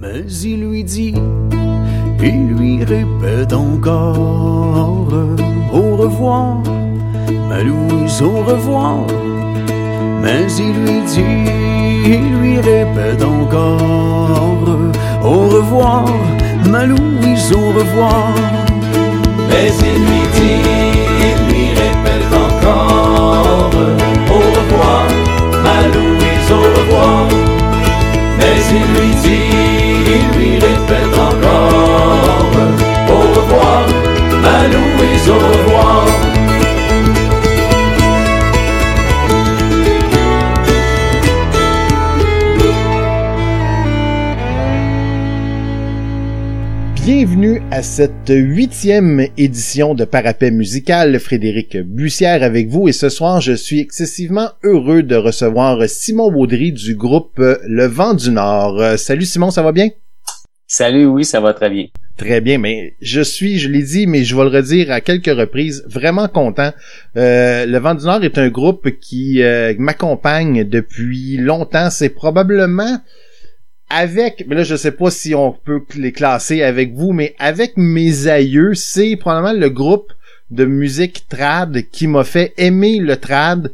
Mais il lui dit, il lui répète encore Au revoir, ma Louise, au revoir. Mais il lui dit, il lui répète encore Au revoir, ma Louise, au revoir. Mais il lui dit, il lui répète encore Au revoir, ma Louise, au revoir. Mais il lui dit, au revoir Bienvenue à cette huitième édition de Parapet musical. Frédéric Bussière avec vous et ce soir, je suis excessivement heureux de recevoir Simon Baudry du groupe Le Vent du Nord. Euh, salut Simon, ça va bien? Salut, oui, ça va très bien. Très bien, mais je suis, je l'ai dit, mais je vais le redire à quelques reprises, vraiment content. Euh, le Vent du Nord est un groupe qui euh, m'accompagne depuis longtemps. C'est probablement avec, mais là je sais pas si on peut les classer avec vous, mais avec mes aïeux, c'est probablement le groupe de musique trad qui m'a fait aimer le trad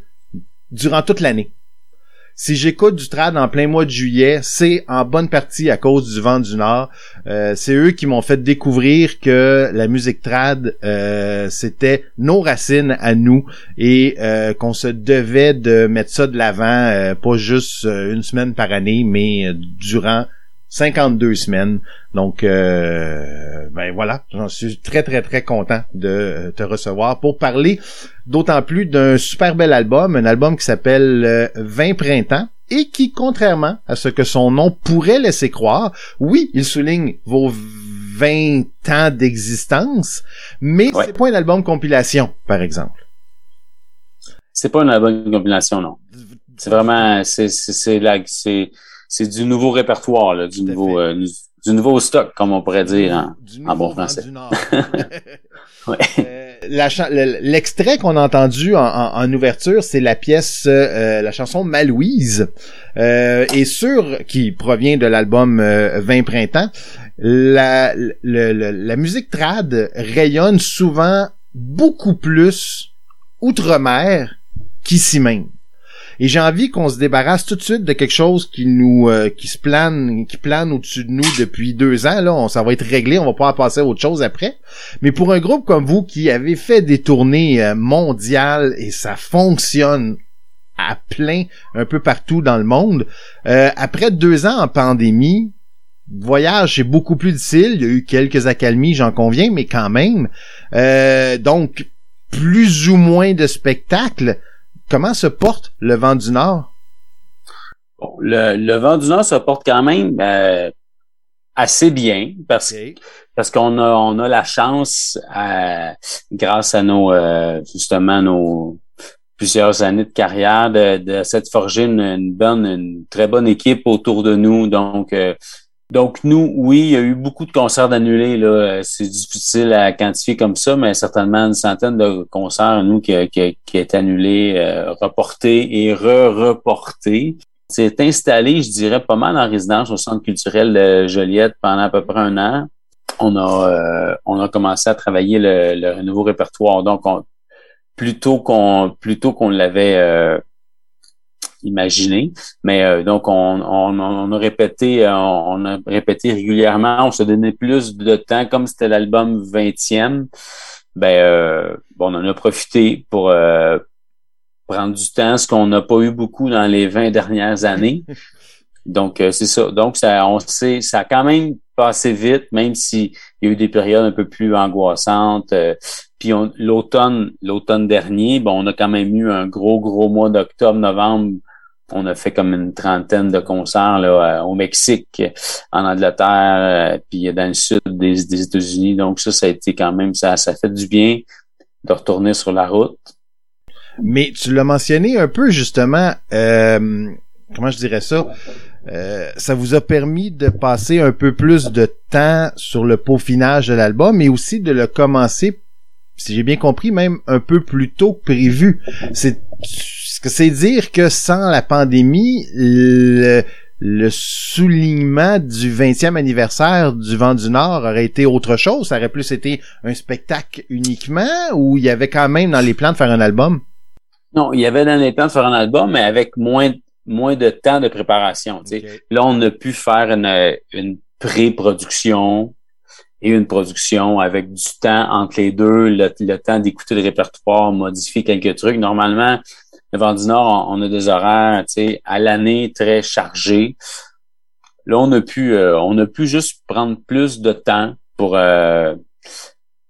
durant toute l'année. Si j'écoute du trad en plein mois de juillet, c'est en bonne partie à cause du vent du Nord. Euh, c'est eux qui m'ont fait découvrir que la musique trad, euh, c'était nos racines à nous et euh, qu'on se devait de mettre ça de l'avant, pas juste une semaine par année, mais durant 52 semaines. Donc, euh, ben voilà, j'en suis très très très content de euh, te recevoir pour parler d'autant plus d'un super bel album, un album qui s'appelle euh, 20 printemps et qui, contrairement à ce que son nom pourrait laisser croire, oui, il souligne vos 20 ans d'existence, mais Ouais. c'est pas un album compilation, par exemple. C'est pas une bonne compilation, non. C'est vraiment, c'est, c'est, c'est c'est, du nouveau répertoire, là, du Tout nouveau, euh, du, nouveau stock, comme on pourrait dire. hein. Du en bon français. du Nord. Ouais. Euh, L'extrait qu'on a entendu en, en- en ouverture, c'est la pièce, euh, la chanson Malouise, euh, et sur qui provient de l'album euh, 20 printemps. La, le- le- la musique trad rayonne souvent beaucoup plus outre-mer qu'ici même. Et j'ai envie qu'on se débarrasse tout de suite de quelque chose qui nous euh, qui se plane qui plane au-dessus de nous depuis deux ans là ça va être réglé on va pouvoir passer à autre chose après mais pour un groupe comme vous qui avez fait des tournées euh, mondiales et ça fonctionne à plein un peu partout dans le monde, euh, après deux ans en pandémie, voyage c'est beaucoup plus difficile. Il y a eu quelques accalmies, j'en conviens, mais quand même. Euh, donc, plus ou moins de spectacles. Comment se porte le vent du Nord? Bon, le, le vent du Nord se porte quand même euh, assez bien parce parce qu'on a on a la chance euh, grâce à nos euh, justement nos plusieurs années de carrière de, de une, une bonne une très bonne équipe autour de nous donc euh, donc nous oui il y a eu beaucoup de concerts annulés là Euh, c'est difficile à quantifier comme ça mais certainement une centaine de concerts nous qui qui, qui est annulé euh, reporté et re-reporté c'est installé, je dirais, pas mal en résidence au Centre culturel de Joliette pendant à peu près un an. On a, euh, on a commencé à travailler le, le nouveau répertoire. Donc, on, plutôt qu'on plutôt qu'on l'avait euh, imaginé. Mais euh, donc, on, on, on a répété, euh, on a répété régulièrement. On se donnait plus de temps, comme c'était l'album 20e. Ben, euh, bon, on en a profité pour euh, prendre du temps, ce qu'on n'a pas eu beaucoup dans les 20 dernières années. Donc, euh, c'est ça. Donc, ça, on sait, ça a quand même passé vite, même s'il y a eu des périodes un peu plus angoissantes. euh, puis l'automne, l'automne dernier, bon, on a quand même eu un gros, gros mois d'octobre, novembre. On a fait comme une trentaine de concerts là, euh, au Mexique, en Angleterre, euh, puis dans le sud des, États-Unis. Donc ça, ça a été quand même, ça, ça fait du bien de retourner sur la route. Mais tu l'as mentionné un peu justement, euh, comment je dirais ça, ça vous a permis de passer un peu plus de temps sur le peaufinage de l'album, mais aussi de le commencer, si j'ai bien compris, même un peu plus tôt que prévu. C'est ce que c'est dire que sans la pandémie, le- le soulignement du 20e anniversaire du Vent du Nord aurait été autre chose? Ça aurait plus été un spectacle uniquement ou il y avait quand même dans les plans de faire un album? Non, il y avait dans les plans de faire un album, mais avec moins, moins de temps de préparation. Là, on a pu faire une, une pré-production et une production avec du temps entre les deux, le, temps d'écouter le répertoire, modifier quelques trucs. Normalement, le Vent du Nord, on, a des horaires à l'année très chargés. Là, on a pu euh, on a pu juste prendre plus de temps pour euh,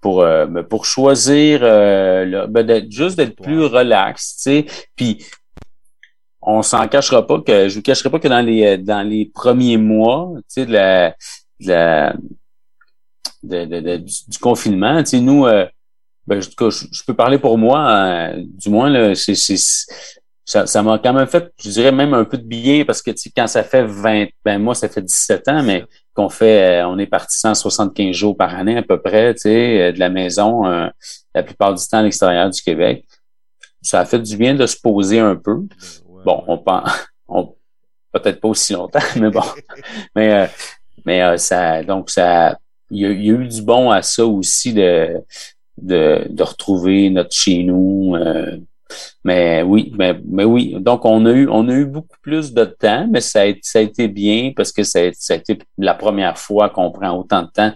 pour euh, ben, pour choisir euh, ben, juste d'être plus relax, tu sais. Puis on s'en cachera pas que je vous cacherai pas que dans les dans les premiers mois, tu sais de la, de la de, du, confinement. Tu sais, nous, euh, ben, je, je, peux parler pour moi, euh, du moins, là, c'est, ça, m'a quand même fait, je dirais même un peu de bien parce que tu sais, quand ça fait 20, ben moi, ça fait 17 ans, mais qu'on fait, euh, on est parti 175 jours par année à peu près, tu sais, de la maison, la plupart du temps à l'extérieur du Québec. Ça a fait du bien de se poser un peu. Bon, on pense, on, peut-être pas aussi longtemps, mais bon. mais, mais ça, donc ça, il y, a, eu du bon à ça aussi de, de, de retrouver notre chez nous. Euh, mais oui, mais, mais oui. Donc on a eu on a eu beaucoup plus de temps, mais ça a, ça a été bien parce que ça a, ça a été la première fois qu'on prend autant de temps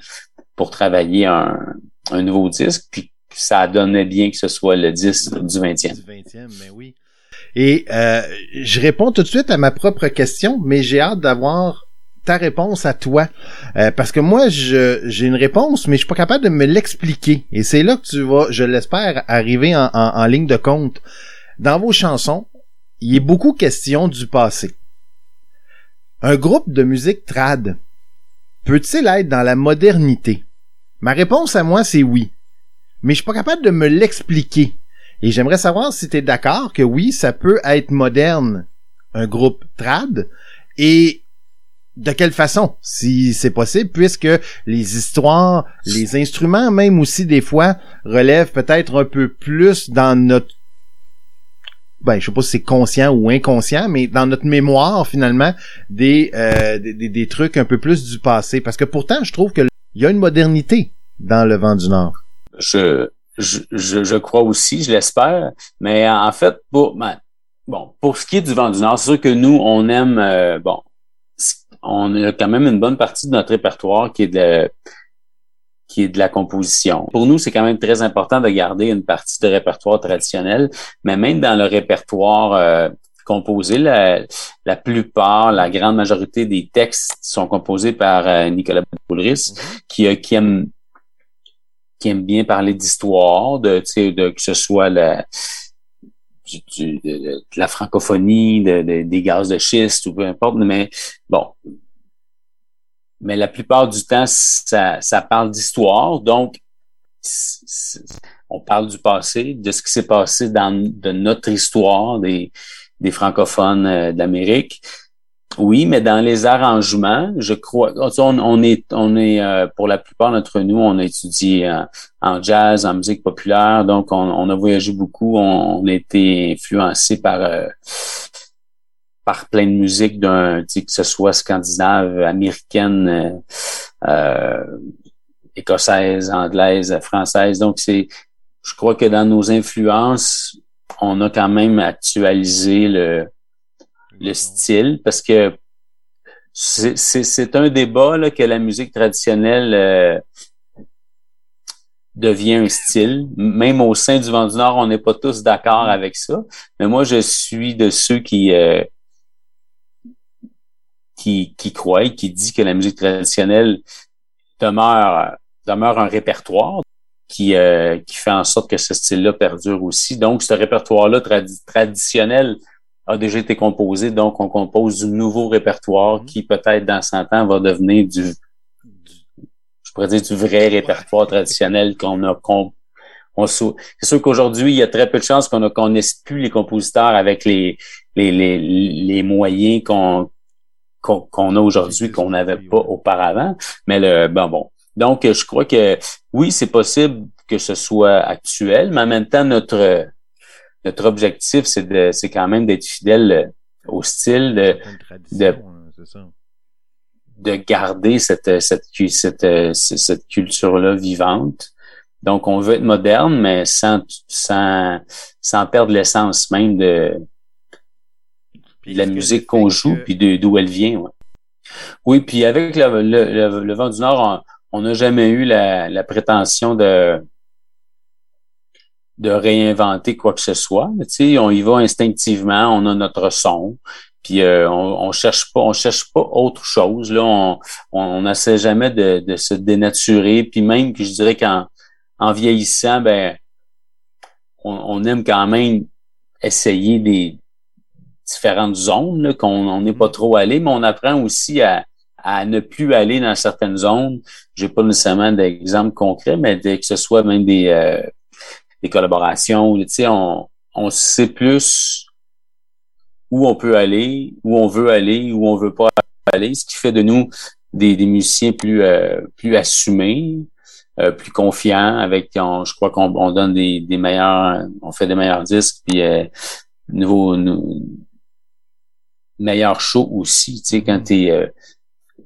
pour travailler un, un nouveau disque. Puis ça donnait bien que ce soit le disque du 20e. Du 20e, mais oui. Et euh, je réponds tout de suite à ma propre question, mais j'ai hâte d'avoir ta réponse à toi. Euh, parce que moi, j'ai une réponse, mais je suis pas capable de me l'expliquer. Et c'est là que tu vas, je l'espère, arriver en, ligne de compte. Dans vos chansons, il est beaucoup question du passé. Un groupe de musique trad peut-il être dans la modernité? Ma réponse à moi, c'est oui. Mais je suis pas capable de me l'expliquer. Et j'aimerais savoir si tu es d'accord que oui, ça peut être moderne, un groupe trad, et de quelle façon, si c'est possible, puisque les histoires, les instruments même aussi des fois relèvent peut-être un peu plus dans notre ben je sais pas si c'est conscient ou inconscient, mais dans notre mémoire finalement des, euh, des, des, trucs un peu plus du passé. Parce que pourtant, je trouve que il y a une modernité dans le vent du Nord. Je, je, je, crois aussi, je l'espère. Mais en fait, pour ben, bon, pour ce qui est du vent du Nord, c'est sûr que nous, on aime euh, bon, on a quand même une bonne partie de notre répertoire qui est de qui est de la composition. Pour nous, c'est quand même très important de garder une partie de répertoire traditionnel, mais même dans le répertoire euh, composé, la, la, plupart, la grande majorité des textes sont composés par euh, Nicolas Poulris, mm-hmm. qui, qui aime qui aime bien parler d'histoire, de, de que ce soit la, de, la francophonie, de, des gaz de schiste ou peu importe, mais bon. Mais la plupart du temps, ça, ça parle d'histoire, donc on parle du passé, de ce qui s'est passé dans de notre histoire des, des francophones euh, d'Amérique. Oui, mais dans les arrangements, je crois, on, est, on est euh, pour la plupart d'entre nous, on a étudié en, jazz, en musique populaire, donc on, a voyagé beaucoup, on, a été influencé par euh, par plein de musique d'un, que ce soit scandinave, américaine, euh, écossaise, anglaise, française. Donc c'est, je crois que dans nos influences, on a quand même actualisé le le style parce que c'est un débat là, que la musique traditionnelle euh, devient un style. Même au sein du Vent du Nord, on n'est pas tous d'accord avec ça. Mais moi, je suis de ceux qui euh, qui, qui croient, qui dit que la musique traditionnelle demeure demeure un répertoire qui euh, qui fait en sorte que ce style-là perdure aussi. Donc, ce répertoire-là traditionnel a déjà été composé, donc on compose du nouveau répertoire mhm. qui peut-être dans 100 ans va devenir du, je pourrais dire du vrai répertoire traditionnel qu'on a qu'on on, c'est sûr qu'aujourd'hui, il y a très peu de chances qu'on qu'on plus les compositeurs avec les les, les, les moyens qu'on qu'on a aujourd'hui qu'on n'avait pas auparavant. Mais le bon bon. Donc, je crois que oui, c'est possible que ce soit actuel, mais en même temps, notre notre objectif, c'est de, c'est quand même d'être fidèle euh, au style de, de de garder cette, cette, cette, cette culture-là vivante. Donc, on veut être moderne, mais sans, sans, sans perdre l'essence même de, la musique qu'on joue, puis d'où elle vient. Oui, puis avec le, le, le, vent du Nord, on n'a jamais eu la, la, prétention de de réinventer quoi que ce soit. Tu sais, on y va instinctivement, on a notre son, puis euh, on, on cherche pas, on cherche pas autre chose. Là, on on n'essaie jamais de, de, se dénaturer. Puis même que je dirais qu'en en vieillissant, ben on, on aime quand même essayer des différentes zones qu'on n'est pas trop allé, mais on apprend aussi à, à ne plus aller dans certaines zones. J'ai pas nécessairement d'exemple concret, mais que ce soit même des, euh, des collaborations, tu sais, on, on sait plus où on peut aller, où on veut aller, où on veut pas aller, ce qui fait de nous des, des musiciens plus euh, plus assumés, euh, plus confiants, avec je crois qu'on on donne des, des meilleurs, on fait des meilleurs disques, puis euh, nouveau, meilleur show aussi, tu sais, quand mm. tu es euh,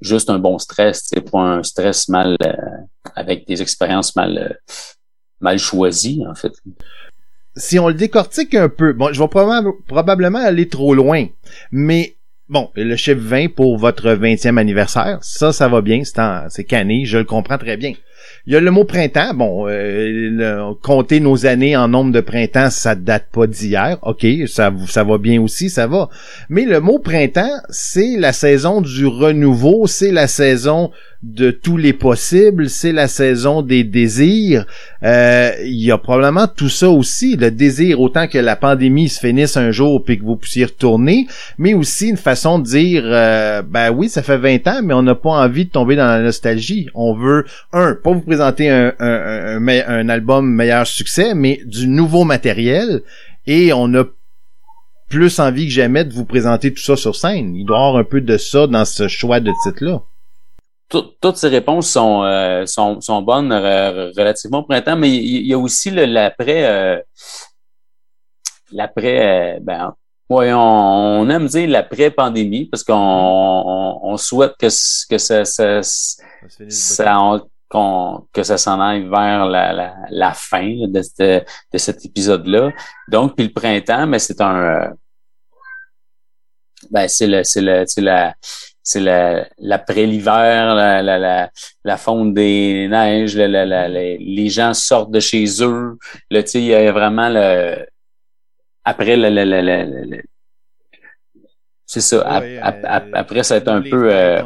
juste un bon stress, c'est pas un stress mal euh, avec des expériences mal euh, mal choisies, en fait. Si on le décortique un peu, bon, je vais probablement, aller trop loin, mais bon, le chiffre 20 pour votre 20e anniversaire, ça, ça va bien, c'est canné, je le comprends très bien. Il y a le mot printemps. Bon, euh, compter nos années en nombre de printemps, ça date pas d'hier. OK, ça, ça va bien aussi, ça va. Mais le mot printemps, c'est la saison du renouveau, c'est la saison de tous les possibles, c'est la saison des désirs. Euh, il y a probablement tout ça aussi, le désir autant que la pandémie se finisse un jour puis que vous puissiez retourner, mais aussi une façon de dire, euh, ben oui, ça fait 20 ans, mais on n'a pas envie de tomber dans la nostalgie. On veut, un, pas vous présenter un, un, un, album meilleur succès, mais du nouveau matériel, et on a plus envie que jamais de vous présenter tout ça sur scène. Il doit y avoir un peu de ça dans ce choix de titre-là toutes ces réponses sont, euh, sont, sont, bonnes relativement au printemps, mais il y, a aussi l'après. Euh, l'après, euh, ben, ouais, on, aime dire l'après-pandémie parce qu'on on, souhaite que, que ça, ça, ça, que ça s'en aille vers la, la, la fin de, de, de, cet épisode-là. Donc, puis le printemps, mais c'est un ben c'est le c'est le c'est la c'est l'après l'hiver, la, la, la, la, fonte des neiges, la, les gens sortent de chez eux. Là, il y a vraiment le après le, le, le, c'est ça. Euh, après, ça va être un peu euh,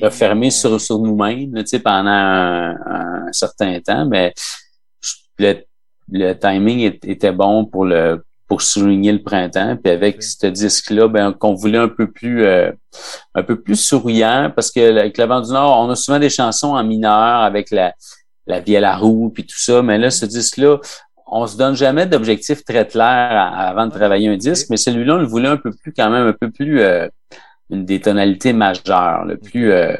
refermé sur, sur nous-mêmes pendant un, un, certain temps, mais le, le timing était bon pour le pour souligner le printemps. Puis avec ce disque-là, ben, qu'on voulait un peu plus euh, un peu plus souriant, parce que avec le vent du Nord, on a souvent des chansons en mineur avec la, la vie à la roue puis tout ça. Mais là, ce disque-là, on se donne jamais d'objectif très clair avant de travailler un disque, mais celui-là, on le voulait un peu plus, quand même, un peu plus euh, une des tonalités majeures, le plus euh,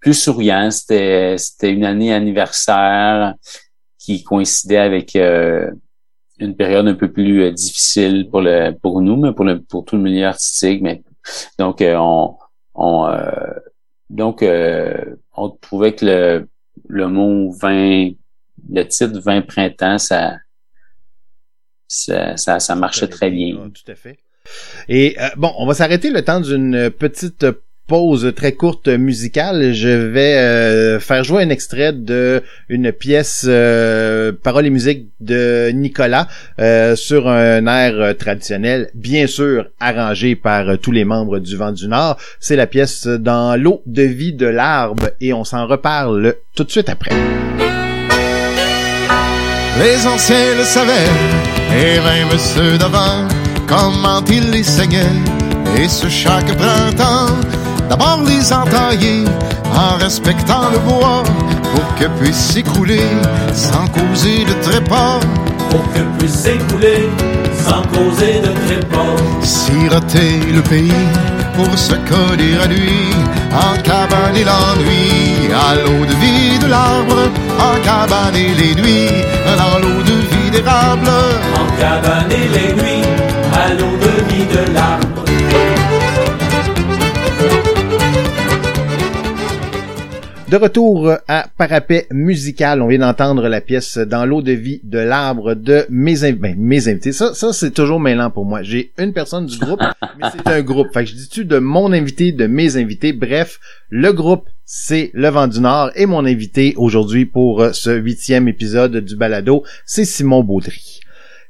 plus souriant. C'était c'était une année anniversaire qui coïncidait avec une période un peu plus euh, difficile pour le pour nous, mais pour le pour tout le milieu artistique. Mais donc euh, on on euh, donc on trouvait que le le mot 20 le titre 20 printemps ça ça, ça, ça marchait très bien. Tout à fait. Et bon, on va s'arrêter le temps d'une petite pause très courte musicale, je vais euh, faire jouer un extrait de une pièce euh, parole et musique de Nicolas euh, sur un air traditionnel, bien sûr arrangé par tous les membres du Vent du Nord. C'est la pièce dans l'eau de vie de l'arbre et on s'en reparle tout de suite après. Les anciens le savaient et même ceux d'avant comment ils les saignaient et ce chaque printemps D'abord les entailler en respectant le bois pour que puisse s'écouler sans causer de trépas. Pour que puisse s'écouler sans causer de trépas. Siroter le pays pour se coller à lui, en cabane l'ennui, à l'eau de vie de l'arbre, en cabane les nuits, dans l'eau de vie d'érable. En cabane les nuits, à l'eau de vie de l'arbre. De retour à Parapet musical, on vient d'entendre la pièce Dans l'eau de vie de l'arbre de mes, ben, mes invités. Ça, ça c'est toujours mêlant pour moi. J'ai une personne du groupe, mais c'est un groupe. Fait que je dis-tu de mon invité, de mes invités? Bref, le groupe, c'est Le Vent du Nord et mon invité aujourd'hui pour ce huitième épisode du balado, c'est Simon Baudry.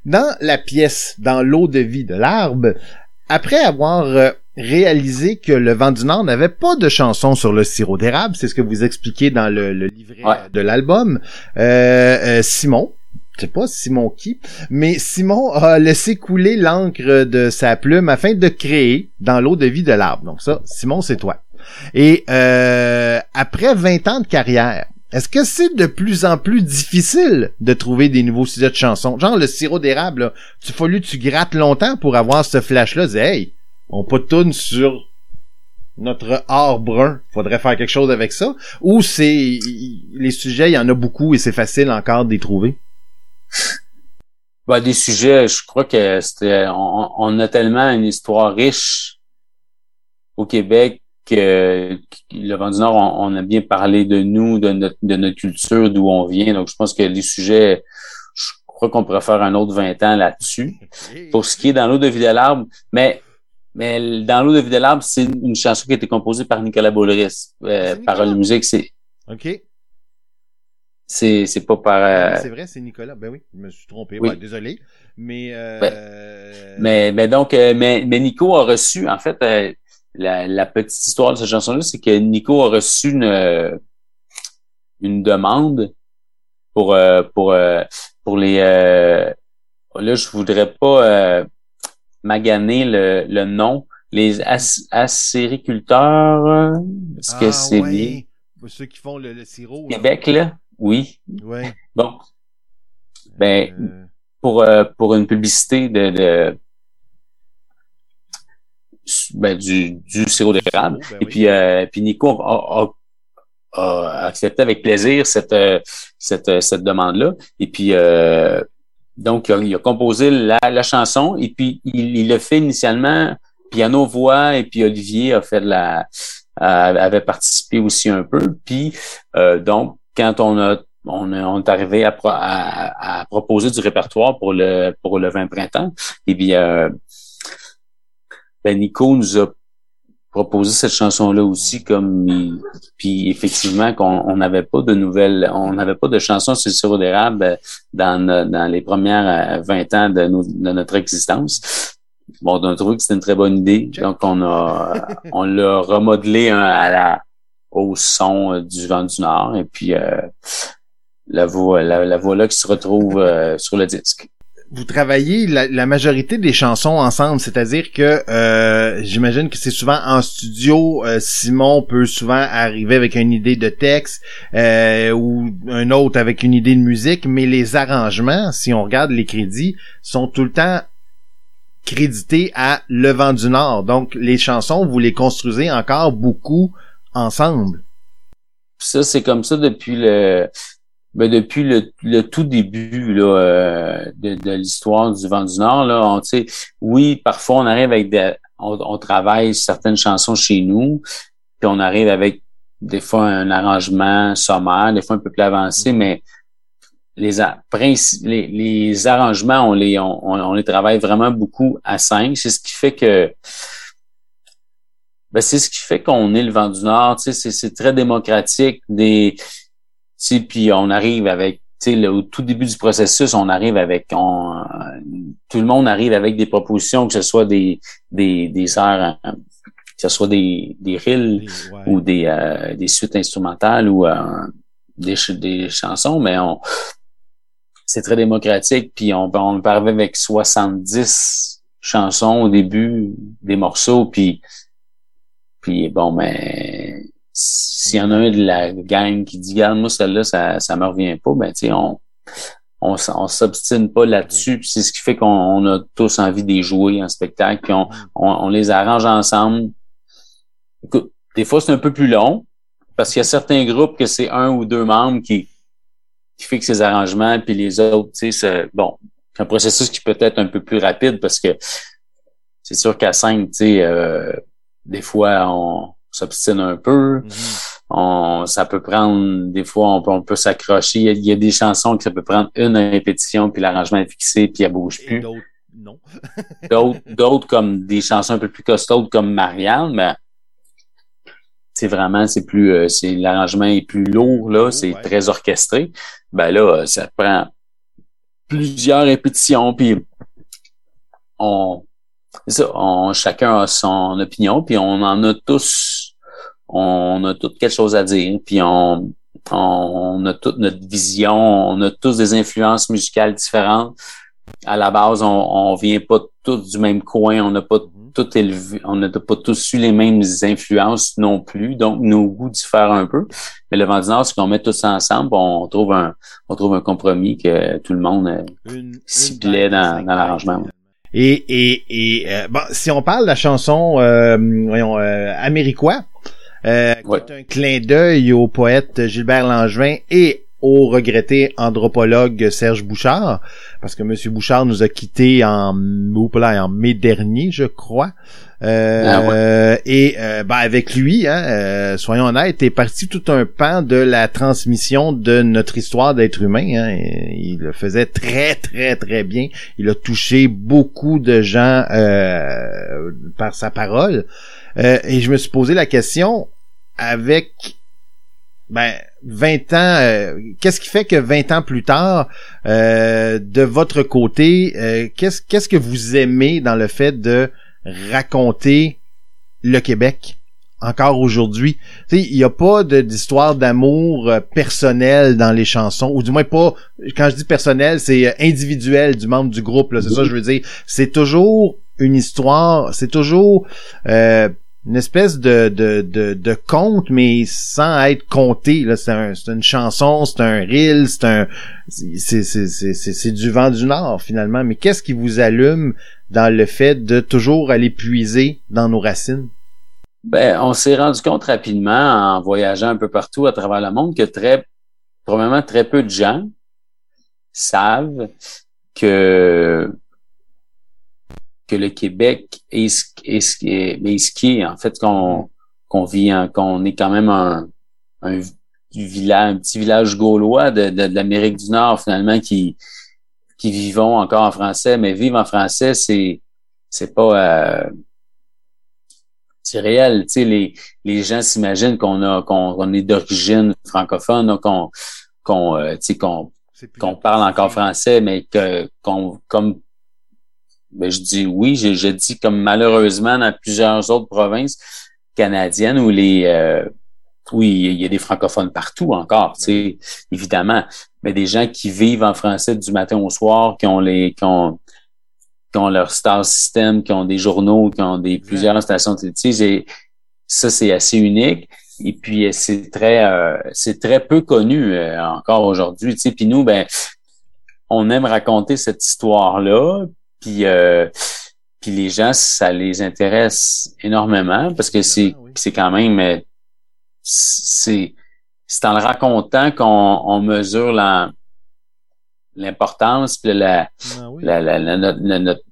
Dans la pièce Dans l'eau de vie de l'arbre, après avoir euh, réalisé que le vent du Nord n'avait pas de chanson sur le sirop d'érable. C'est ce que vous expliquez dans le, livret de l'album. Euh, euh, Simon, je sais pas Simon qui, mais Simon a laissé couler l'encre de sa plume afin de créer dans l'eau de vie de l'arbre. Donc ça, Simon, c'est toi. Et euh, après 20 ans de carrière, est-ce que c'est de plus en plus difficile de trouver des nouveaux sujets de chansons? Genre le sirop d'érable, tu fallu tu grattes longtemps pour avoir ce flash-là. Hey, on peut tourner sur notre or brun. Faudrait faire quelque chose avec ça. Ou c'est les sujets, il y en a beaucoup et c'est facile encore d'y trouver. Ben, des sujets, je crois que c'était on, a tellement une histoire riche au Québec que le Vent du Nord, on, a bien parlé de nous, de notre, de notre culture, d'où on vient. Donc, je pense que les sujets, je crois qu'on pourrait faire un autre 20 ans là-dessus. Pour ce qui est dans l'eau de vie de l'arbre, mais mais dans l'eau de vie de l'arbre, c'est une chanson qui a été composée par Nicolas Boulris. Euh, par musique, c'est. OK. C'est, c'est pas par. Euh, c'est vrai, c'est Nicolas. Ben oui, je me suis trompé. désolé. Mais, euh... mais, mais donc, euh, mais, mais Nico a reçu, en fait, euh, la, la petite histoire de cette chanson-là, c'est que Nico a reçu une, une demande pour, pour, pour les. là, je voudrais pas maganer le, le nom. Les acériculteurs, est-ce que ah, c'est bien? Ceux qui font le, sirop. Québec, là? Oui. Oui. Bon. Ben, euh. pour, euh, pour une publicité de, de ben, du, du sirop d'érable. Ben et puis, euh, puis Nico a, a, accepté avec plaisir cette, cette, cette demande-là. Et puis, euh, donc, il a, composé la, chanson et puis il, le fait initialement piano-voix et puis Olivier a fait la avait participé aussi un peu. Puis euh, donc, quand on a on, est arrivé à, à, proposer du répertoire pour le pour le 20 printemps, et eh bien euh, ben Nico nous a proposer cette chanson-là aussi comme puis effectivement qu'on n'avait pas de nouvelles, on n'avait pas de chansons sur le sirop d'érable dans, dans les premières 20 euh, ans de, de notre existence. Bon, on a trouvé que c'était une très bonne idée. Donc, on a on l'a remodelé à la, au son euh, du vent du Nord. Et puis euh, la voix, la, la voix là qui se retrouve sur le disque vous travaillez la, majorité des chansons ensemble, c'est-à-dire que euh, j'imagine que c'est souvent en studio. Euh, Simon peut souvent arriver avec une idée de texte euh, ou un autre avec une idée de musique, mais les arrangements, si on regarde les crédits, sont tout le temps crédités à Le Vent du Nord. Donc les chansons, vous les construisez encore beaucoup ensemble. Ça, c'est comme ça depuis le ben depuis le, le, tout début là, euh, de, de l'histoire du Vent du Nord, là, on sait, oui, parfois on arrive avec des, on, travaille certaines chansons chez nous, puis on arrive avec des fois un arrangement sommaire, des fois un peu plus avancé, mm-hmm. mais les, les, les arrangements, on les, on, on, les travaille vraiment beaucoup à cinq. C'est ce qui fait que ben, c'est ce qui fait qu'on est le vent du Nord. Tu sais, c'est très démocratique. Des, puis on arrive avec, tu sais, au tout début du processus, on arrive avec, on, tout le monde arrive avec des propositions, que ce soit des des des airs, que ce soit des des reels ou des euh, des suites instrumentales ou euh, des des chansons, mais on c'est très démocratique, puis on, on parlait avec 70 chansons au début, des morceaux, puis puis bon, mais s'il y en a un de la gang qui dit, regarde, moi, celle-là, ça, ça me revient pas, ben, tu on, on, on s'obstine pas là-dessus. C'est ce qui fait qu'on a tous envie de jouer en spectacle, puis on, on, les arrange ensemble. Écoute, des fois, c'est un peu plus long, parce qu'il y a certains groupes que c'est un ou deux membres qui, qui fixent ces arrangements, puis les autres, tu sais, c'est, bon, c'est un processus qui peut être un peu plus rapide, parce que c'est sûr qu'à cinq, tu sais, euh, des fois, on s'obstine un peu. Mm-hmm. On, ça peut prendre, des fois, on peut, s'accrocher. Il, y a des chansons que ça peut prendre une répétition, puis l'arrangement est fixé, puis elle bouge plus. D'autres, non. d'autres, comme des chansons un peu plus costaudes, comme Marianne, mais c'est vraiment, c'est plus, euh, c'est l'arrangement est plus lourd, là, c'est très orchestré. Ben là, ça prend plusieurs répétitions, puis on, ça, on, chacun a son opinion, puis on en a tous, on a toutes quelque chose à dire, puis on, on, a toute notre vision, on a tous des influences musicales différentes. À la base, on, on vient pas tous du même coin, on n'a pas mhm. tout élevé, on n'a pas tous eu les mêmes influences non plus, donc nos goûts diffèrent un peu. Mais le vent du Nord, c'est qu'on met tous ensemble, on trouve un, on trouve un compromis que tout le monde s'y plaît dans, dans l'arrangement. Et, et, et euh, bon, si on parle de la chanson euh, voyons, euh, Américois, euh, qui est un clin d'œil au poète Gilbert Langevin et au regretté anthropologue Serge Bouchard, parce que Monsieur Bouchard nous a quittés en, en mai dernier, je crois. Euh, ah et euh, ben, avec lui, hein, euh, soyons honnêtes, est parti tout un pan de la transmission de notre histoire d'être humain. Hein, il le faisait très très très bien. Il a touché beaucoup de gens par sa parole. et je me suis posé la question avec ben 20 ans, qu'est-ce qui fait que 20 ans plus tard, de votre côté, qu'est-ce qu'est-ce que vous aimez dans le fait de raconter le Québec encore aujourd'hui? Il n'y a pas d'histoire d'amour euh, personnel dans les chansons, ou du moins pas, quand je dis personnel, c'est euh, individuel du membre du groupe, c'est ça je veux dire. C'est toujours une histoire, c'est toujours euh, une espèce de, de, de, de conte, mais sans être compté. C'est un, une chanson, c'est un reel, c'est un c'est du vent du Nord finalement. Mais qu'est-ce qui vous allume dans le fait de toujours aller puiser dans nos racines? Ben, on s'est rendu compte rapidement en voyageant un peu partout à travers le monde que très, probablement très peu de gens savent que que le Québec est ce, est ce, est, ce qui est en fait qu'on qu'on vit qu'on est quand même un, un village un petit village gaulois de, de l'Amérique du Nord finalement qui qui vivons encore en français, mais vivre en français, c'est c'est pas euh, c'est réel. Tu sais, les, les gens s'imaginent qu'on a qu'on est d'origine francophone, qu'on qu'on euh, tu sais qu'on qu'on parle encore français, mais que qu'on comme ben, je dis oui, je, je, dis comme malheureusement dans plusieurs autres provinces canadiennes où les euh, oui, il y a des francophones partout encore, tu sais, évidemment mais des gens qui vivent en français du matin au soir, qui ont les, qui ont, qui ont leur star system, qui ont des journaux, qui ont des plusieurs stations télévisées. Ça, c'est assez unique. Et puis c'est très euh, c'est très peu connu euh, encore aujourd'hui. Tu sais, puis nous, ben, on aime raconter cette histoire-là. Puis euh, puis les gens, ça les intéresse énormément parce que c'est c'est quand même c'est c'est en le racontant qu'on on mesure la, l'importance puis la, ah la, la, la, notre,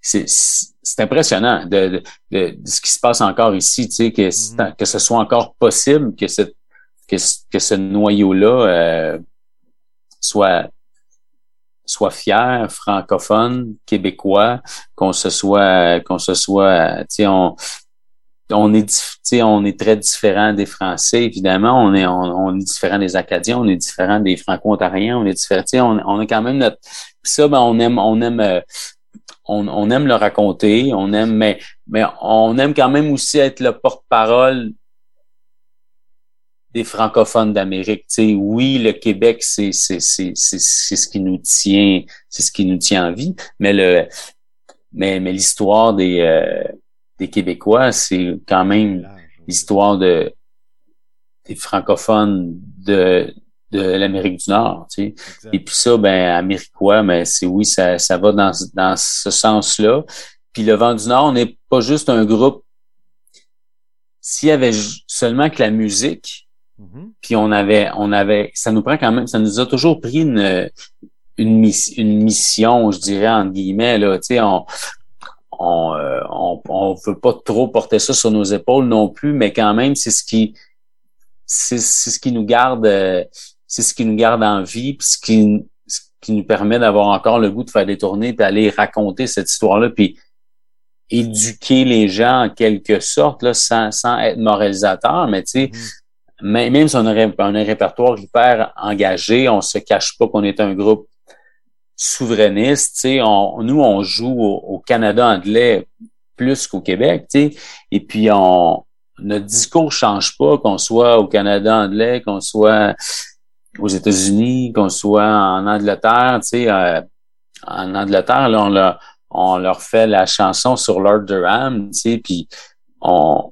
c'est, c'est impressionnant de, de, de, ce qui se passe encore ici, tu sais, que, mm-hmm. que ce soit encore possible que ce, que, que ce noyau-là euh, soit soit fier, francophone, québécois, qu'on se soit, qu'on se soit, tu sais, on, on est, on est très différent des Français, évidemment. On est, on, est différent des Acadiens, on est différent des Franco-Ontariens, on est différent. On, on a quand même notre. ça, ben, on aime, on aime, euh, on, aime le raconter, on aime, mais, mais on aime quand même aussi être le porte-parole des francophones d'Amérique. Tu oui, le Québec, c'est, c'est, c'est, c'est, ce qui nous tient, c'est ce qui nous tient en vie, mais le, mais, mais l'histoire des, euh, des Québécois, c'est quand même l'histoire de des francophones de de l'Amérique du Nord, tu sais. Et puis ça, ben, américois, mais c'est oui, ça, ça va dans, dans ce sens-là. Puis le Vent du Nord n'est pas juste un groupe. S'il y avait seulement que la musique, mm-hmm. puis on avait, on avait, ça nous prend quand même, ça nous a toujours pris une, une, une mission, je dirais, entre guillemets, là, tu sais, on, on, euh, on, on veut pas trop porter ça sur nos épaules non plus, mais quand même, c'est ce qui c'est ce qui nous garde euh, c'est ce qui nous garde en vie, puis ce qui, ce qui nous permet d'avoir encore le goût de faire des tournées, puis aller raconter cette histoire-là, puis éduquer les gens en quelque sorte, là, sans, sans être moralisateur, mais tu sais, mm-hmm. Même si on a un répertoire hyper engagé, on se cache pas qu'on est un groupe souverainiste, on, nous, on joue au, Canada anglais plus qu'au Québec, tu sais, et puis on, notre discours change pas, qu'on soit au Canada anglais, qu'on soit aux États-Unis, qu'on soit en Angleterre, euh, en Angleterre, là, on leur, fait la chanson sur Lord Durham, puis on...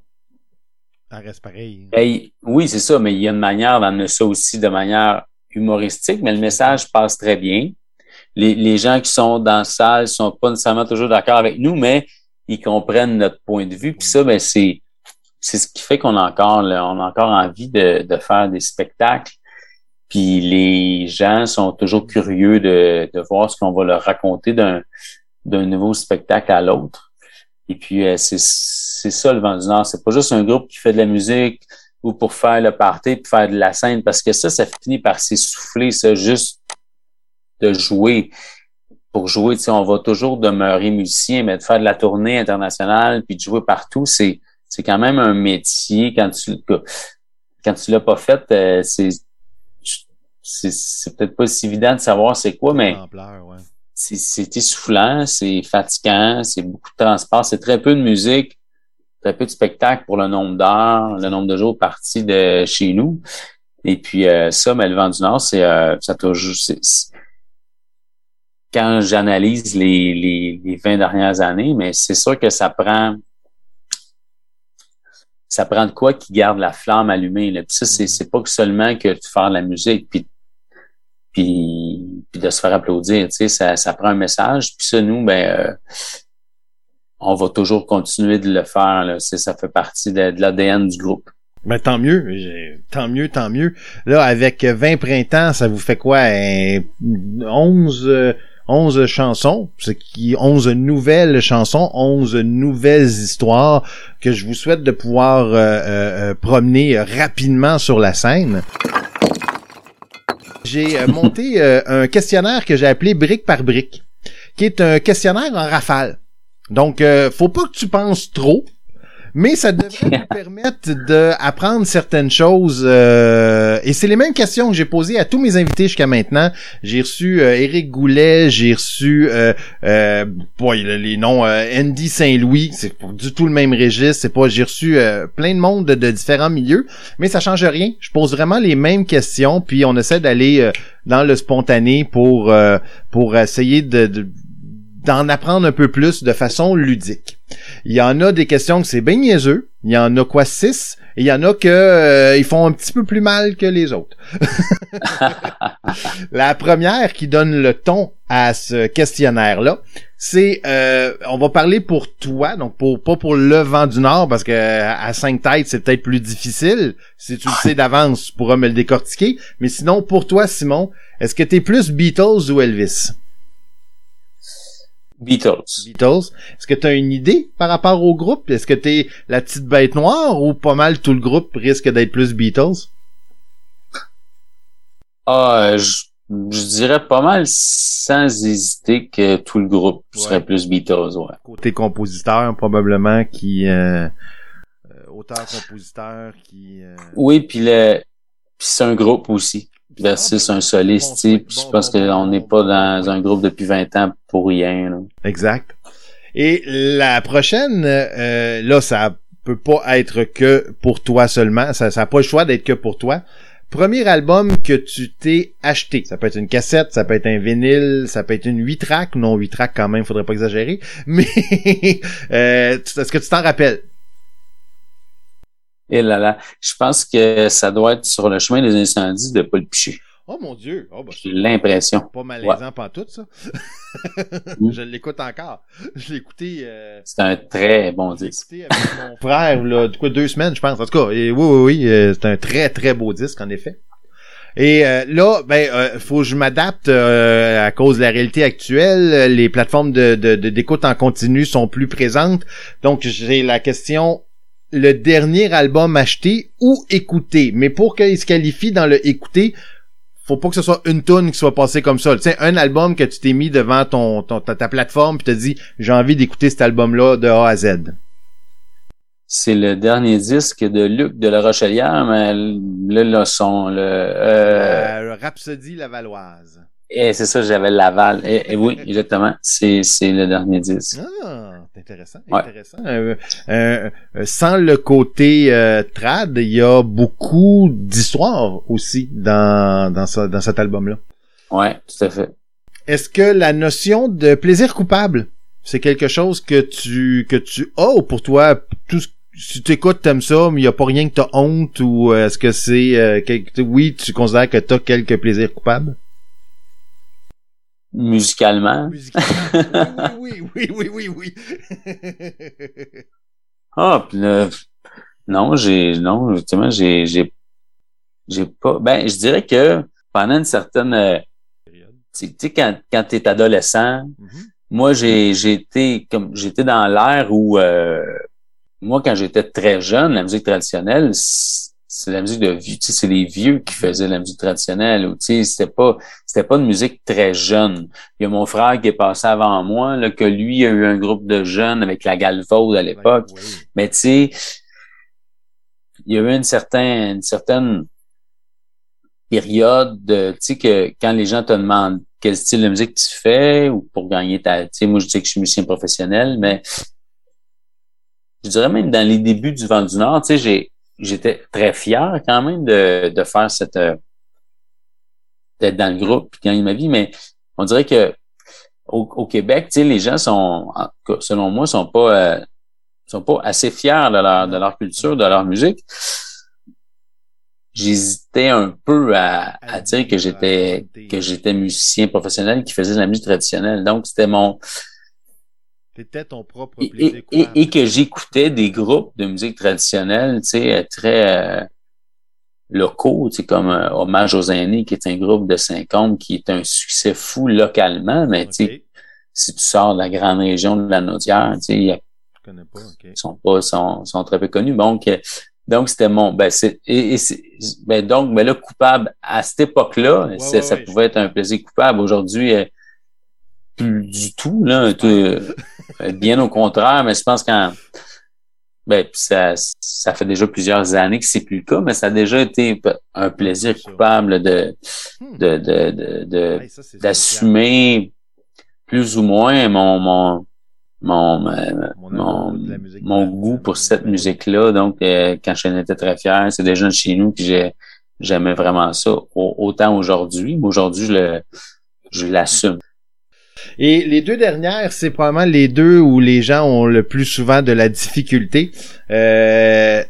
Ça reste pareil. oui, c'est ça, mais il y a une manière d'amener ça aussi de manière humoristique, mais le message passe très bien. Les, les gens qui sont dans la salle sont pas nécessairement toujours d'accord avec nous, mais ils comprennent notre point de vue. Puis ça, ben c'est c'est ce qui fait qu'on a encore on a encore envie de, de faire des spectacles. Puis les gens sont toujours curieux de, de voir ce qu'on va leur raconter d'un d'un nouveau spectacle à l'autre. Et puis euh, c'est c'est ça le vent du Nord. C'est pas juste un groupe qui fait de la musique ou pour faire le party puis faire de la scène parce que ça ça finit par s'essouffler ça juste de jouer. Pour jouer tu sais on va toujours demeurer musicien mais de faire de la tournée internationale puis de jouer partout c'est c'est quand même un métier. Quand tu quand tu l'as pas fait, euh, c'est c'est peut-être pas si évident de savoir c'est quoi, mais c'est essoufflant, c'est fatigant, c'est beaucoup de transport, c'est très peu de musique, très peu de spectacle pour le nombre d'heures, le nombre de jours partis de chez nous. Et puis euh, ça, mais le vent du Nord, c'est euh, ça toujours. Quand j'analyse les, les, les 20 dernières années, mais c'est sûr que ça prend ça prend de quoi qui garde la flamme allumée. Là. Puis ça, c'est, c'est pas seulement que de faire de la musique, puis, puis, puis de se faire applaudir. Tu sais, ça, ça prend un message. Puis ça, nous, ben, euh, on va toujours continuer de le faire. Là. Ça fait partie de, l'ADN du groupe. Ben, tant mieux, tant mieux, tant mieux. Là, avec 20 printemps, ça vous fait quoi? 11, 11 chansons, ce qui 11 nouvelles chansons, 11 nouvelles histoires que je vous souhaite de pouvoir euh, euh, euh, promener rapidement sur la scène. J'ai monté un questionnaire que j'ai appelé brique par brique, qui est un questionnaire en rafale. Donc, faut pas que tu penses trop mais ça devrait nous permettre d'apprendre certaines choses. Euh, et c'est les mêmes questions que j'ai posées à tous mes invités jusqu'à maintenant. J'ai reçu euh, Éric Goulet, j'ai reçu euh, euh boy, les noms Andy Saint-Louis, c'est pas du tout le même registre. C'est pas, j'ai reçu plein de monde de, différents milieux, mais ça change rien. Je pose vraiment les mêmes questions, puis on essaie d'aller dans le spontané pour pour essayer de d'en apprendre un peu plus de façon ludique. Il y en a des questions que c'est bien niaiseux. Il y en a quoi six? Et il y en a que euh, ils font un petit peu plus mal que les autres. la première qui donne le ton à ce questionnaire là, c'est euh, on va parler pour toi, donc pour pas pour le vent du Nord parce que à cinq têtes c'est peut-être plus difficile. Si tu le sais d'avance, tu pourras me le décortiquer. Mais sinon pour toi Simon, est-ce que t'es plus Beatles ou Elvis? Beatles. Beatles. Est-ce que tu as une idée par rapport au groupe? Est-ce que tu es la petite bête noire ou pas mal tout le groupe risque d'être plus Beatles? Ah, je, dirais pas mal sans hésiter que tout le groupe serait plus Beatles, ouais. Côté compositeur, probablement, qui... Euh, euh auteur-compositeur, qui... Euh, oui, puis le... Puis c'est un groupe aussi versus un soliste, bon, je pense qu'on n'est pas dans un groupe depuis 20 ans pour rien. Là. Exact. Et la prochaine, euh, là, ça peut pas être que pour toi seulement. Ça n'a pas le choix d'être que pour toi. Premier album que tu t'es acheté. Ça peut être une cassette, ça peut être un vinyle, ça peut être une 8 track. Non, 8 track quand même, faudrait pas exagérer. Mais euh, est-ce que tu t'en rappelles? Et là là, je pense que ça doit être sur le chemin des incendies de Paul Piché. Oh mon Dieu! Oh, bah, J'ai l'impression. Pas malaisant ouais. tout ça. Mm. Je l'écoute encore. Je l'ai écouté. Euh... C'est un très bon disque. J'ai écouté avec mon frère, là, du coup, deux semaines, je pense. En tout cas, et oui, oui, oui, euh, c'est un très, très beau disque, en effet. Et euh, là, ben, euh, faut que je m'adapte euh, à cause de la réalité actuelle. Les plateformes de, de, d'écoute en continu sont plus présentes. Donc, j'ai la question le dernier album acheté ou écouté. Mais pour qu'il se qualifie dans le écouté, faut pas que ce soit une tonne qui soit passée comme ça. Tu sais, un album que tu t'es mis devant ton, ton ta, plateforme puis t'as dit j'ai envie d'écouter cet album-là de A à Z. C'est le dernier disque de Luc de la Rochelière, mais là, là son le euh... euh Rhapsodie Lavalloise. Et c'est ça, j'avais Laval. Et, oui, exactement. C'est, c'est le dernier disque. Ah, intéressant, intéressant. Euh, euh, sans le côté euh, trad, il y a beaucoup d'histoires aussi dans, dans, ce, dans cet album-là. Ouais, tout à fait. Est-ce que la notion de plaisir coupable, c'est quelque chose que tu que tu as ou pour toi tout si tu écoutes, t'aimes ça, mais il y a pas rien que t'as honte ou est-ce que c'est oui, tu considères que t'as quelques plaisirs coupables? Musicalement. musicalement. oui, oui, oui, oui, oui, oui. ah, puis non, j'ai, non, justement, j'ai, j'ai, j'ai pas, ben, je dirais que pendant une certaine, euh, tu sais, quand, quand t'es adolescent, mm-hmm. moi, j'ai, été, comme, j'étais dans l'ère où, euh, moi, quand j'étais très jeune, la musique traditionnelle, c'est la musique de vieux, tu sais, c'est les vieux qui faisaient la musique traditionnelle. Ou, tu sais, c'était pas, c'était pas une musique très jeune. Il y a mon frère qui est passé avant moi, là, que lui a eu un groupe de jeunes avec la Galvaude à l'époque. Mais tu sais, il y a eu une certaine, une certaine période de, tu sais, que quand les gens te demandent quel style de musique tu fais ou pour gagner ta, tu sais, moi je dis que je suis musicien professionnel, mais je dirais même dans les débuts du Vent du Nord, tu sais, j'ai j'étais très fier quand même de, de faire cette euh, d'être dans le groupe puis gagner ma vie, mais on dirait que au, Québec, tu sais, les gens sont, selon moi, sont pas euh, sont pas assez fiers de leur de leur culture, de leur musique. J'hésitais un peu à, à dire que j'étais que j'étais musicien professionnel qui faisait de la musique traditionnelle. Donc c'était mon ton propre plaisir et, et, que j'écoutais des groupes de musique traditionnelle, tu sais, très euh, locaux, tu sais, comme euh, Hommage aux aînés, qui est un groupe de 50 qui est un succès fou localement, mais tu sais, si tu sors de la grande région de la Naudière, tu sais, ils sont pas, sont, sont très peu connus. Donc, euh, donc c'était mon, ben c'est, et, ben donc, ben là, coupable à cette époque-là, ça pouvait être un plaisir coupable. Aujourd'hui, plus du tout là. Euh, bien au contraire, mais je pense qu'en ben, ça, ça fait déjà plusieurs années que c'est plus le cas, mais ça a déjà été un plaisir coupable de hmm. de de de, d'assumer plus ou moins mon mon mon mon, mon, goût pour cette musique-là. Donc, euh, quand je étais très fier, c'est des jeunes chez nous que j'aimais vraiment ça. Autant aujourd'hui, mais aujourd'hui, je le je l'assume. Et les deux dernières, c'est probablement les deux où les gens ont le plus souvent de la difficulté. Euh,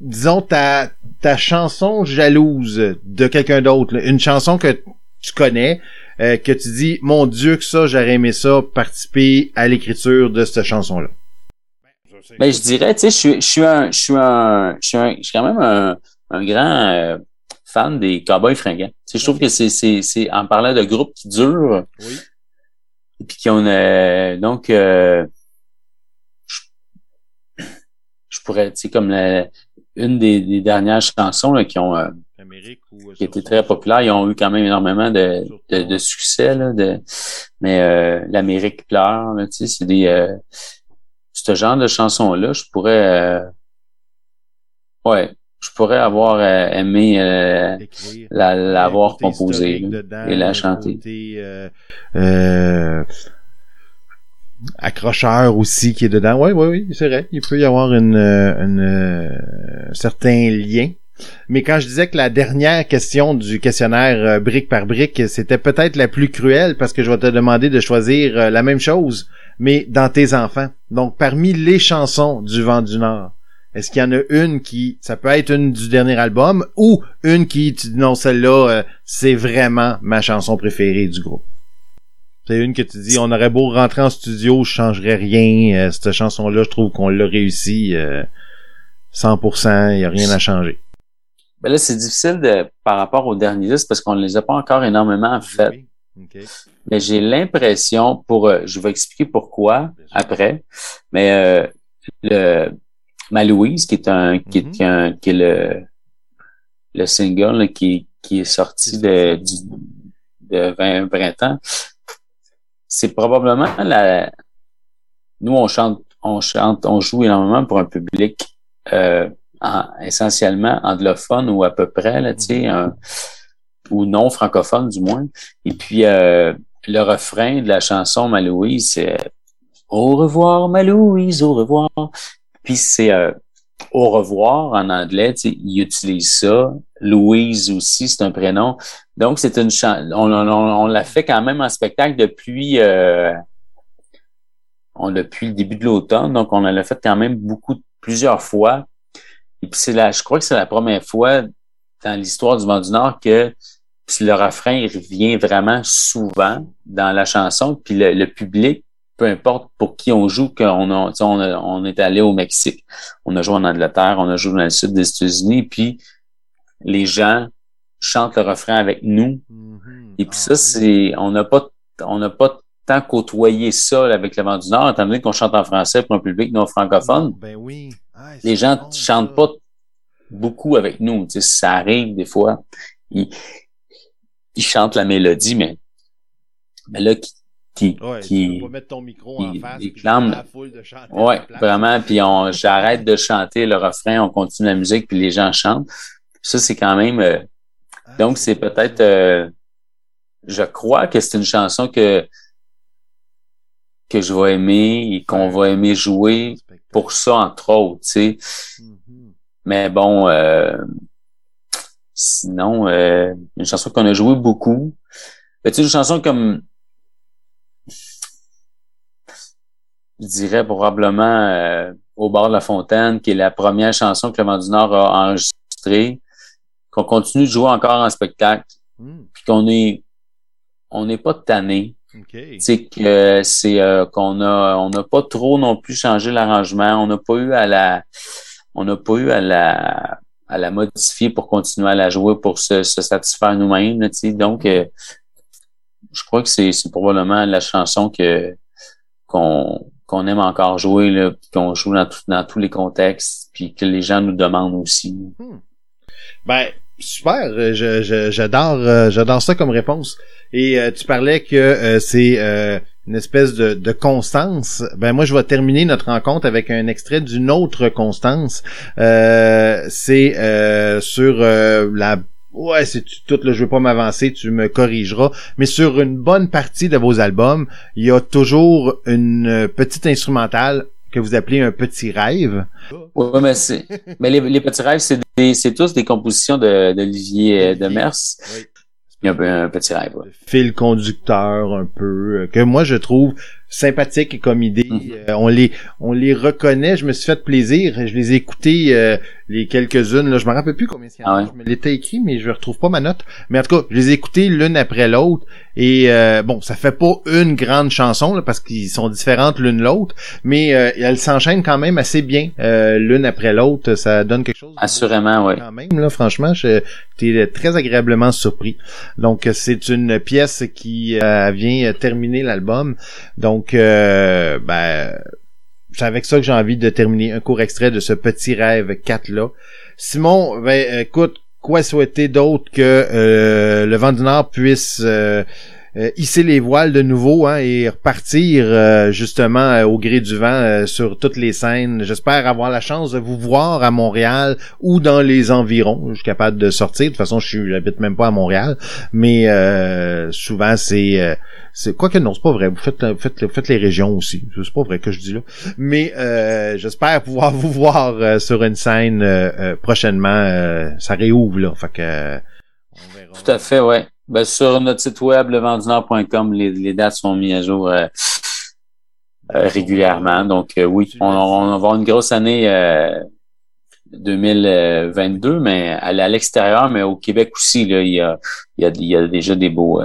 disons ta ta chanson jalouse de quelqu'un d'autre, une chanson que tu connais, euh, que tu dis mon Dieu que ça j'aurais aimé ça participer à l'écriture de cette chanson là. Ben je dirais, tu sais, je suis je suis un je suis un je suis un je suis quand même un, un grand euh, fan des Cowboys fringants. Tu sais, je trouve que c'est c'est c'est en parlant de groupes qui durent. Oui puis qui ont euh, donc euh, je, pourrais tu sais comme la, une des, dernières chansons là, qui ont euh, qui étaient très populaires, ils ont eu quand même énormément de, de, succès là, de mais l'Amérique pleure tu sais c'est des ce genre de chansons là je pourrais ouais je pourrais avoir euh, aimé euh, l'avoir composé et la chanter. Euh, accrocheur aussi qui est dedans. Oui, oui, oui, c'est vrai. Il peut y avoir une, un certain lien. Mais quand je disais que la dernière question du questionnaire brique par brique, c'était peut-être la plus cruelle parce que je vais te demander de choisir la même chose, mais dans tes enfants. Donc, parmi les chansons du Vent du Nord, est-ce qu'il y en a une qui, ça peut être une du dernier album, ou une qui, tu dis non, celle-là, euh, c'est vraiment ma chanson préférée du groupe? C'est une que tu dis, on aurait beau rentrer en studio, je changerais rien. Euh, cette chanson-là, je trouve qu'on l'a réussi 100%, il y a rien à changer. Ben là, c'est difficile de, par rapport aux derniers disques parce qu'on ne les a pas encore énormément faits. Mais j'ai l'impression, pour, euh, je vais expliquer pourquoi après, mais euh, le Ma Louise, qui est un, qui, est, un, qui est le, le single qui, qui est sorti de, de 20, 20 ans, c'est probablement la. Nous, on chante, on chante, on joue énormément pour un public euh, essentiellement anglophone ou à peu près, là, tu sais, mm-hmm. ou non francophone du moins. Et puis euh, le refrain de la chanson Malouise, c'est Au revoir, Malouise, au revoir. Puis c'est euh, au revoir en anglais, ils utilisent ça. Louise aussi, c'est un prénom. Donc, c'est une chanson. On, l'a fait quand même en spectacle depuis euh, on depuis le début de l'automne. Donc, on l'a fait quand même beaucoup, plusieurs fois. Et puis c'est la, je crois que c'est la première fois dans l'histoire du Vent du Nord que le refrain revient vraiment souvent dans la chanson. Puis le public peu importe pour qui on joue, qu'on a, on, on est allé au Mexique, on a joué en Angleterre, on a joué dans le sud des États-Unis, puis les gens chantent le refrain avec nous. Mm-hmm. Et puis ça, ah, c'est, on n'a pas, on n'a pas tant côtoyé ça avec le vent du Nord, étant donné qu'on chante en français pour un public non francophone. Ben oui. Ah, les gens chantent pas beaucoup avec nous. Tu sais, ça arrive des fois. Ils, ils chantent la mélodie, mais, mais là, qui, ouais, qui, tu mettre ton micro en face, puis la foule de chanter ouais, vraiment. Puis on, j'arrête de chanter le refrain, on continue la musique, puis les gens chantent. Ça, c'est quand même. Euh, ah, donc, c'est peut-être. Euh, je crois que c'est une chanson que que je vais aimer et qu'on va aimer jouer pour ça, entre autres, tu sais. Mm-hmm. Mais bon, euh, sinon, une chanson qu'on a joué beaucoup. Tu sais, une chanson comme je dirais probablement euh, Au bord de la fontaine, qui est la première chanson que le Vent du Nord a enregistrée, qu'on continue de jouer encore en spectacle, hmm. puis qu'on est on n'est pas tanné. C'est que c'est euh, qu'on a on n'a pas trop non plus changé l'arrangement, on n'a pas eu à la on n'a pas eu à la à la modifier pour continuer à la jouer pour se, se satisfaire nous-mêmes. Donc euh, je crois que c'est probablement la chanson que qu'on qu'on aime encore jouer, là, qu'on joue dans, tous les contextes, puis que les gens nous demandent aussi. Hmm. Ben, super, j'adore euh, j'adore ça comme réponse. Et euh, tu parlais que euh, c'est une espèce de, de, constance. Ben moi, je vais terminer notre rencontre avec un extrait d'une autre constance. c'est sur la ouais, c'est tout, là, je veux pas m'avancer, tu me corrigeras, mais sur une bonne partie de vos albums, il y a toujours une petite instrumentale que vous appelez un petit rêve. Oui, mais c'est, mais les, petits rêves, c'est c'est tous des compositions d'Olivier de, Demers. Oui. Il y a un, un petit rêve. Fil conducteur un peu, euh, que moi je trouve sympathique comme idée. Mhm. Euh, on les on les reconnaît. Je me suis fait plaisir. Je les ai écoutés euh, les quelques-unes. Là, je me rappelle plus combien il y en a. Ah je me l'étais écrit, mais je retrouve pas ma note. Mais en tout cas, je les ai écoutés l'une après l'autre. Et euh, bon, ça fait pas une grande chanson là, parce qu'ils sont différentes l'une l'autre, mais elles s'enchaînent quand même assez bien l'une après l'autre. Ça donne quelque chose. Assurément, oui. Quand même là, franchement, j'étais très agréablement surpris. Donc c'est une pièce qui vient terminer l'album. Donc donc, euh, ben, c'est avec ça que j'ai envie de terminer un court extrait de ce petit rêve 4 là. Simon, ben, écoute, quoi souhaiter d'autre que euh, le vent du Nord puisse euh, euh, hisser les voiles de nouveau hein, et repartir euh, justement euh, au gré du vent sur toutes les scènes. J'espère avoir la chance de vous voir à Montréal ou dans les environs. Je suis capable de sortir. De toute façon, je suis, j'habite même pas à Montréal, mais souvent c'est c'est quoi que non, c'est pas vrai. Vous faites, faites, faites les régions aussi. C'est pas vrai que je dis là. Mais j'espère pouvoir vous voir sur une scène prochainement. ça réouvre là. On verra. Tout à fait, ouais. Ben, sur notre site web, levendunord.com, les, les dates sont mises à jour euh, euh, régulièrement. Donc euh, oui, on, on, va avoir une grosse année 2022, mais à, l'extérieur, mais au Québec aussi, là, il, y a, il, y a, il y a déjà des beaux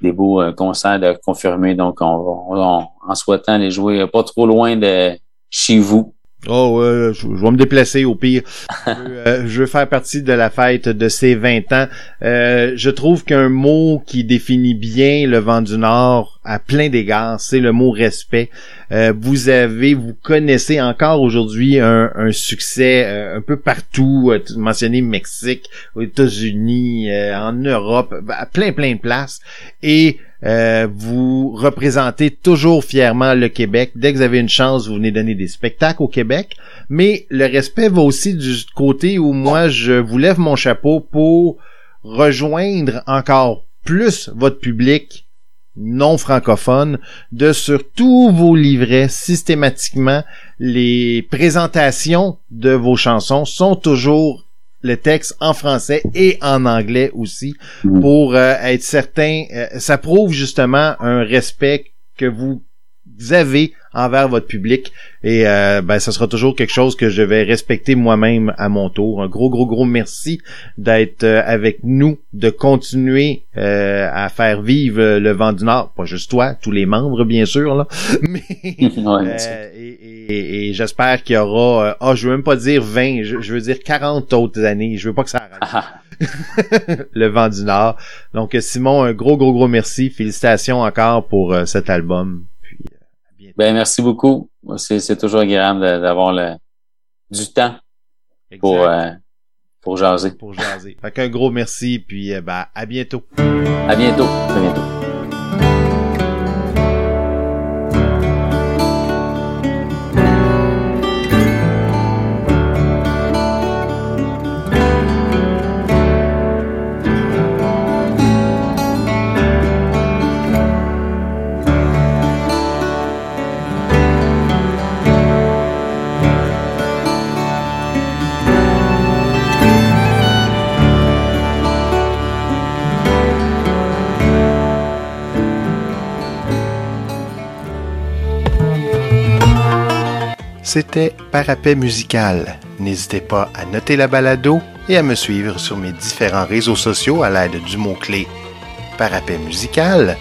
des beaux concerts de confirmer. Donc, on, on, en souhaitant les jouer pas trop loin de chez vous. Oh, euh, je, vais me déplacer au pire. je, veux, euh, je, veux, faire partie de la fête de ces 20 ans. Euh, je trouve qu'un mot qui définit bien le vent du Nord à plein d'égards, c'est le mot respect. Euh, vous avez, vous connaissez encore aujourd'hui un, un, succès un peu partout. mentionné Mexique, aux États-Unis, en Europe, à plein plein de places. Et euh, vous représentez toujours fièrement le Québec. Dès que vous avez une chance, vous venez donner des spectacles au Québec. Mais le respect va aussi du côté où moi, je vous lève mon chapeau pour rejoindre encore plus votre public non francophone, de sur tous vos livrets, systématiquement, les présentations de vos chansons sont toujours le texte en français et en anglais aussi mm. pour euh, être certain. Euh, ça prouve justement un respect que vous avez envers votre public et euh, ben ça sera toujours quelque chose que je vais respecter moi-même à mon tour. Un gros gros gros merci d'être euh, avec nous, de continuer euh, à faire vivre le vent du Nord, pas juste toi, tous les membres bien sûr là, mais et, j'espère qu'il y aura ah je veux même pas dire 20, je, veux dire 40 autres années, je veux pas que ça arrête. Ah. le vent du Nord. Donc Simon, un gros gros gros merci, félicitations encore pour cet album. Ben, merci beaucoup. C'est toujours agréable d'avoir le du temps pour, euh, pour jaser. Pour jaser. Fait qu'un gros merci, puis euh, ben, à bientôt. À bientôt. À bientôt. C'était Parapet musical. N'hésitez pas à noter la balado et à me suivre sur mes différents réseaux sociaux à l'aide du mot-clé Parapet musical.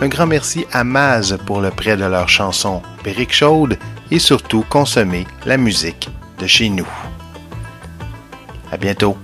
Un grand merci à Maz pour le prêt de leur chanson Périque chaude et surtout consommer la musique de chez nous. À bientôt.